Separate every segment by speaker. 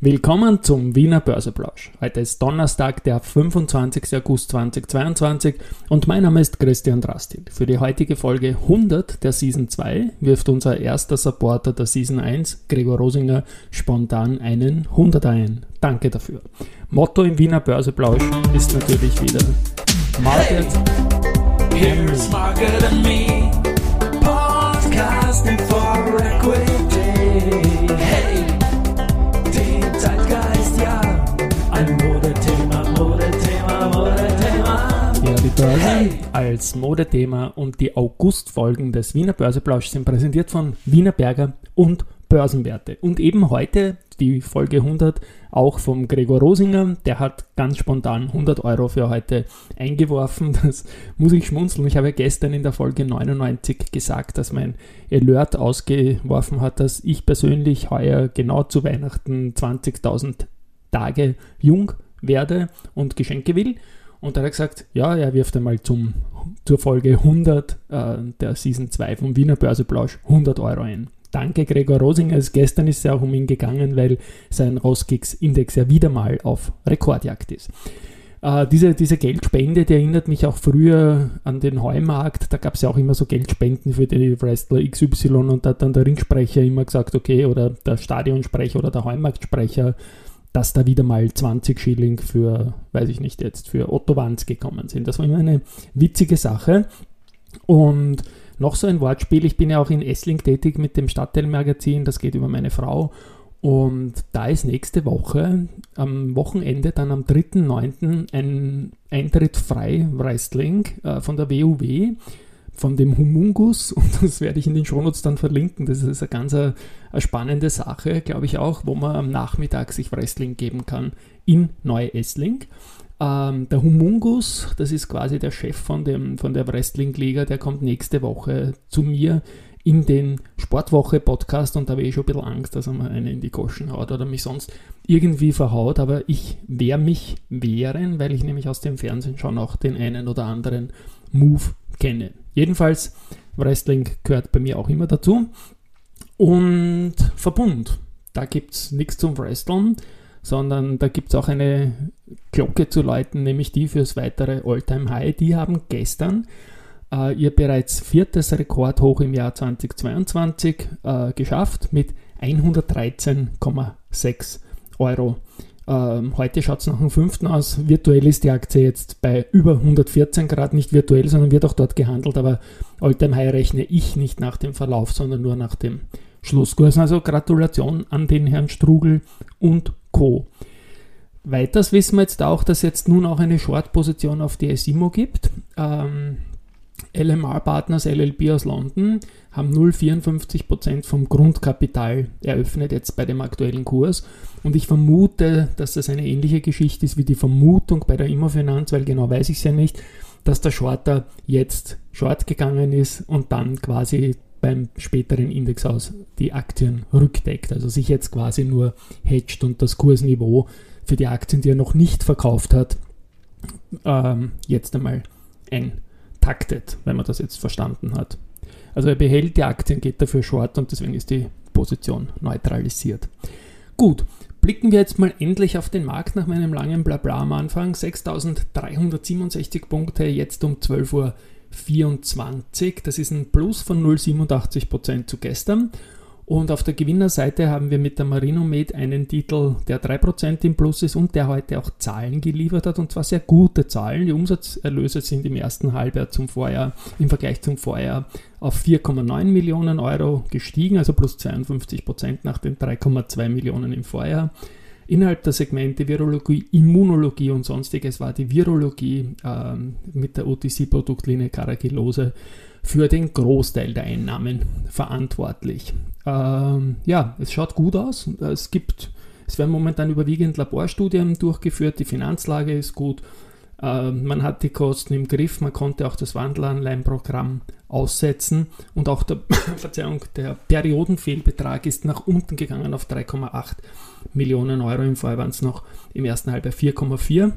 Speaker 1: Willkommen zum Wiener Börseplausch. Heute ist Donnerstag, der 25. August 2022 und mein Name ist Christian Drastil. Für die heutige Folge 100 der Season 2 wirft unser erster Supporter der Season 1, Gregor Rosinger, spontan einen 100 ein. Danke dafür. Motto im Wiener Börseplausch ist natürlich wieder Market.
Speaker 2: Hey, here's Market and me, podcasting for equity. Hey,
Speaker 1: als Modethema und die Augustfolgen des Wiener Börseplausch sind präsentiert von Wiener Berger und Börsenwerte. Und eben heute die Folge 100 auch vom Gregor Rosinger. Der hat ganz spontan 100 Euro für heute eingeworfen. Das muss ich schmunzeln. Ich habe gestern in der Folge 99 gesagt, dass mein Alert ausgeworfen hat, dass ich persönlich heuer genau zu Weihnachten 20.000 Tage jung werde und Geschenke will. Und da hat er gesagt, ja, er wirft einmal zum, zur Folge 100 äh, der Season 2 vom Wiener Börseplausch 100 Euro ein. Danke, Gregor Rosinger. Gestern ist es ja auch um ihn gegangen, weil sein Roskix-Index ja wieder mal auf Rekordjagd ist. Äh, diese, diese Geldspende, die erinnert mich auch früher an den Heumarkt. Da gab es ja auch immer so Geldspenden für die Wrestler XY und da hat dann der Ringsprecher immer gesagt, okay, oder der Stadionsprecher oder der Heumarktsprecher, dass da wieder mal 20 Schilling für, weiß ich nicht jetzt, für Otto Wanz gekommen sind. Das war immer eine witzige Sache. Und noch so ein Wortspiel, ich bin ja auch in Essling tätig mit dem Stadtteilmagazin, das geht über meine Frau. Und da ist nächste Woche, am Wochenende, dann am 3.9. ein Eintritt frei Wrestling äh, von der WUW, von dem Humungus. Und das werde ich in den Shownotes dann verlinken. Das ist eine ganz eine, spannende Sache, glaube ich auch, wo man am Nachmittag sich Wrestling geben kann in Neu-Essling. Ähm, der Humungus, das ist quasi der Chef von, dem, von der Wrestling-Liga, der kommt nächste Woche zu mir in den Sportwoche-Podcast und da habe ich schon ein bisschen Angst, dass er mir einen in die Goschen haut oder mich sonst irgendwie verhaut, aber ich wehre mich wehren, weil ich nämlich aus dem Fernsehen schon auch den einen oder anderen Move kenne. Jedenfalls, Wrestling gehört bei mir auch immer dazu. Und Verbund, da gibt es nichts zum Wresteln sondern da gibt es auch eine Glocke zu läuten, nämlich die fürs weitere Alltime high Die haben gestern äh, ihr bereits viertes Rekordhoch im Jahr 2022 äh, geschafft mit 113,6 Euro. Ähm, heute schaut es nach dem fünften aus. Virtuell ist die Aktie jetzt bei über 114 Grad, nicht virtuell, sondern wird auch dort gehandelt, aber Alltime High rechne ich nicht nach dem Verlauf, sondern nur nach dem Schlusskurs. Also Gratulation an den Herrn Strugel und Co. Weiters wissen wir jetzt auch, dass jetzt nun auch eine Short-Position auf die SIMO gibt. Ähm, LMR Partners LLP aus London haben 0,54% vom Grundkapital eröffnet jetzt bei dem aktuellen Kurs. Und ich vermute, dass das eine ähnliche Geschichte ist wie die Vermutung bei der Immofinanz, weil genau weiß ich es ja nicht, dass der Shorter jetzt short gegangen ist und dann quasi beim späteren Index aus die Aktien rückdeckt, also sich jetzt quasi nur hedgt und das Kursniveau für die Aktien, die er noch nicht verkauft hat, ähm, jetzt einmal eintaktet, wenn man das jetzt verstanden hat. Also er behält die Aktien, geht dafür short und deswegen ist die Position neutralisiert. Gut, blicken wir jetzt mal endlich auf den Markt nach meinem langen Blabla am Anfang. 6367 Punkte, jetzt um 12 Uhr 24. Das ist ein Plus von 0,87% zu gestern. Und auf der Gewinnerseite haben wir mit der Marinomed einen Titel, der 3% im Plus ist und der heute auch Zahlen geliefert hat und zwar sehr gute Zahlen. Die Umsatzerlöse sind im ersten Halbjahr zum Vorjahr, im Vergleich zum Vorjahr auf 4,9 Millionen Euro gestiegen, also plus 52% nach den 3,2 Millionen im Vorjahr. Innerhalb der Segmente Virologie, Immunologie und sonstiges war die Virologie ähm, mit der OTC-Produktlinie Caragillose für den Großteil der Einnahmen verantwortlich. Ähm, ja, es schaut gut aus. Es gibt, es werden momentan überwiegend Laborstudien durchgeführt, die Finanzlage ist gut. Ähm, man hat die Kosten im Griff, man konnte auch das Wandelanleihenprogramm aussetzen und auch der, Verzeihung, der Periodenfehlbetrag ist nach unten gegangen auf 3,8 Millionen Euro. Im Vorjahr waren es noch im ersten Halbjahr 4,4.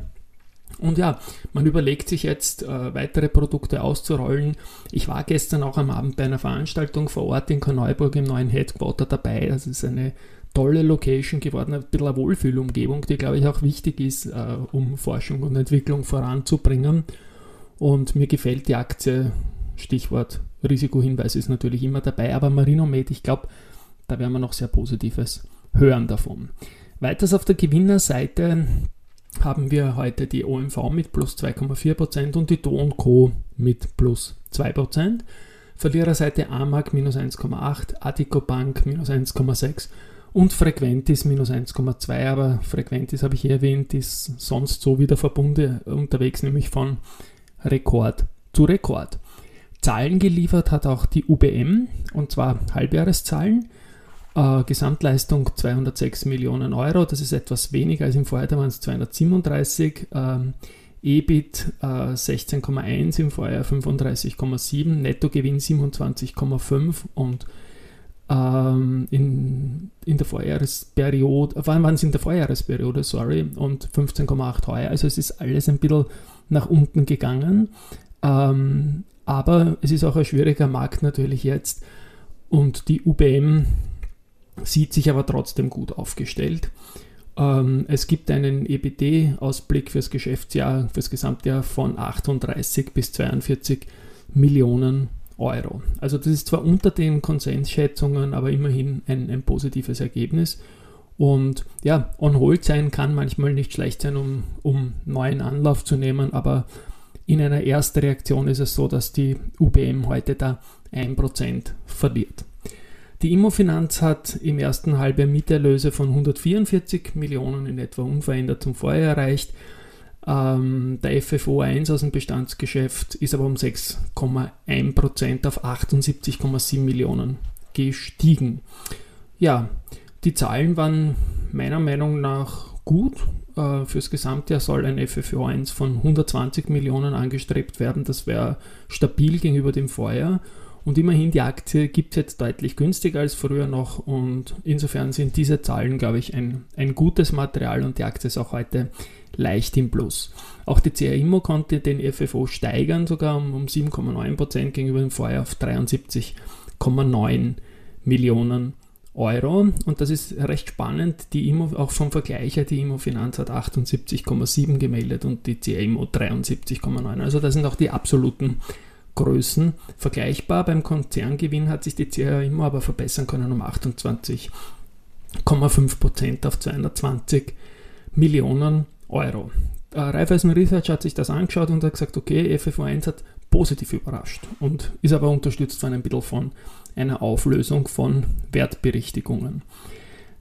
Speaker 1: Und ja, man überlegt sich jetzt äh, weitere Produkte auszurollen. Ich war gestern auch am Abend bei einer Veranstaltung vor Ort in Korneuburg im neuen Headquarter dabei. Das ist eine tolle Location geworden, ein bisschen eine Wohlfühlumgebung, die, glaube ich, auch wichtig ist, äh, um Forschung und Entwicklung voranzubringen. Und mir gefällt die Aktie, Stichwort Risikohinweis ist natürlich immer dabei, aber Marinomed, ich glaube, da werden wir noch sehr Positives hören davon. Weiters auf der Gewinnerseite haben wir heute die OMV mit plus 2,4% und die Do Co. mit plus 2%. Verliererseite AMAG minus 1,8, Attico Bank minus 1,6 und Frequentis minus 1,2, aber Frequentis habe ich hier erwähnt, ist sonst so wieder Verbunde unterwegs, nämlich von Rekord zu Rekord. Zahlen geliefert hat auch die UBM und zwar Halbjahreszahlen. Äh, Gesamtleistung 206 Millionen Euro, das ist etwas weniger als im Vorjahr, da waren es 237. Ähm, EBIT äh, 16,1, im Vorjahr 35,7, Nettogewinn 27,5 und ähm, in, in der Vorjahresperiode, wann waren es in der Vorjahresperiode, sorry, und 15,8 heuer. Also es ist alles ein bisschen nach unten gegangen. Ähm, aber es ist auch ein schwieriger Markt natürlich jetzt. Und die UBM sieht sich aber trotzdem gut aufgestellt. Ähm, es gibt einen EBD-Ausblick fürs Geschäftsjahr, fürs Gesamtjahr von 38 bis 42 Millionen Euro. Also das ist zwar unter den Konsensschätzungen, aber immerhin ein, ein positives Ergebnis. Und ja, on hold sein kann manchmal nicht schlecht sein, um, um neuen Anlauf zu nehmen, aber in einer Erstreaktion ist es so, dass die UBM heute da 1% verliert. Die Immofinanz hat im ersten Halbjahr Mieterlöse von 144 Millionen in etwa unverändert zum Vorjahr erreicht. Ähm, der FFO 1 aus dem Bestandsgeschäft ist aber um 6,1% auf 78,7 Millionen gestiegen. Ja, die Zahlen waren meiner Meinung nach gut. Äh, fürs Gesamtjahr soll ein FFO 1 von 120 Millionen angestrebt werden. Das wäre stabil gegenüber dem Vorjahr. Und immerhin, die Aktie gibt es jetzt deutlich günstiger als früher noch und insofern sind diese Zahlen, glaube ich, ein, ein gutes Material und die Aktie ist auch heute leicht im Plus. Auch die CR Immo konnte den FFO steigern, sogar um, um 7,9% gegenüber dem Vorjahr auf 73,9 Millionen Euro. Und das ist recht spannend. Die Immo, auch vom Vergleich her, die Immo Finanz hat 78,7 gemeldet und die CR Immo 73,9. Also das sind auch die absoluten Größen vergleichbar. Beim Konzerngewinn hat sich die CR immer aber verbessern können um 28,5% auf 220 Millionen Euro. Äh, Raiffeisen Research hat sich das angeschaut und hat gesagt, okay, FFO1 hat positiv überrascht und ist aber unterstützt von ein bisschen von einer Auflösung von Wertberichtigungen.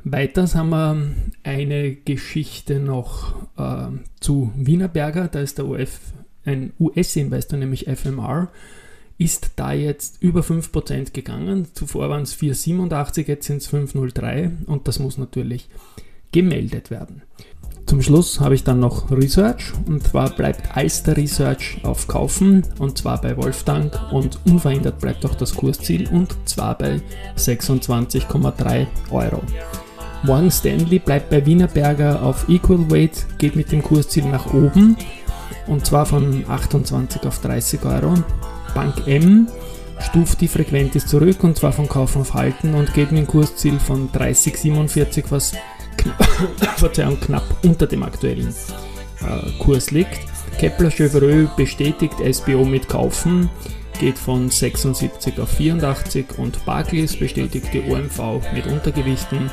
Speaker 1: Weiters haben wir eine Geschichte noch äh, zu Wienerberger, da ist der OF ein US-Investor, nämlich FMR, ist da jetzt über 5% gegangen. Zuvor waren es 4,87, jetzt sind es 5,03 und das muss natürlich gemeldet werden. Zum Schluss habe ich dann noch Research und zwar bleibt Alster Research auf Kaufen und zwar bei Wolfgang und unverändert bleibt auch das Kursziel und zwar bei 26,3 Euro. Morgan Stanley bleibt bei Wienerberger auf Equal Weight, geht mit dem Kursziel nach oben und zwar von 28 auf 30 Euro. Bank M stuft die Frequenz zurück und zwar von Kauf auf Halten und geht mit dem Kursziel von 30,47, was knapp, knapp unter dem aktuellen äh, Kurs liegt. Kepler Chevreux bestätigt SBO mit Kaufen, geht von 76 auf 84 und Barclays bestätigt die OMV mit Untergewichten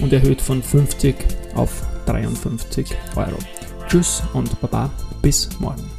Speaker 1: und erhöht von 50 auf 53 Euro. Tschüss und Baba, bis morgen.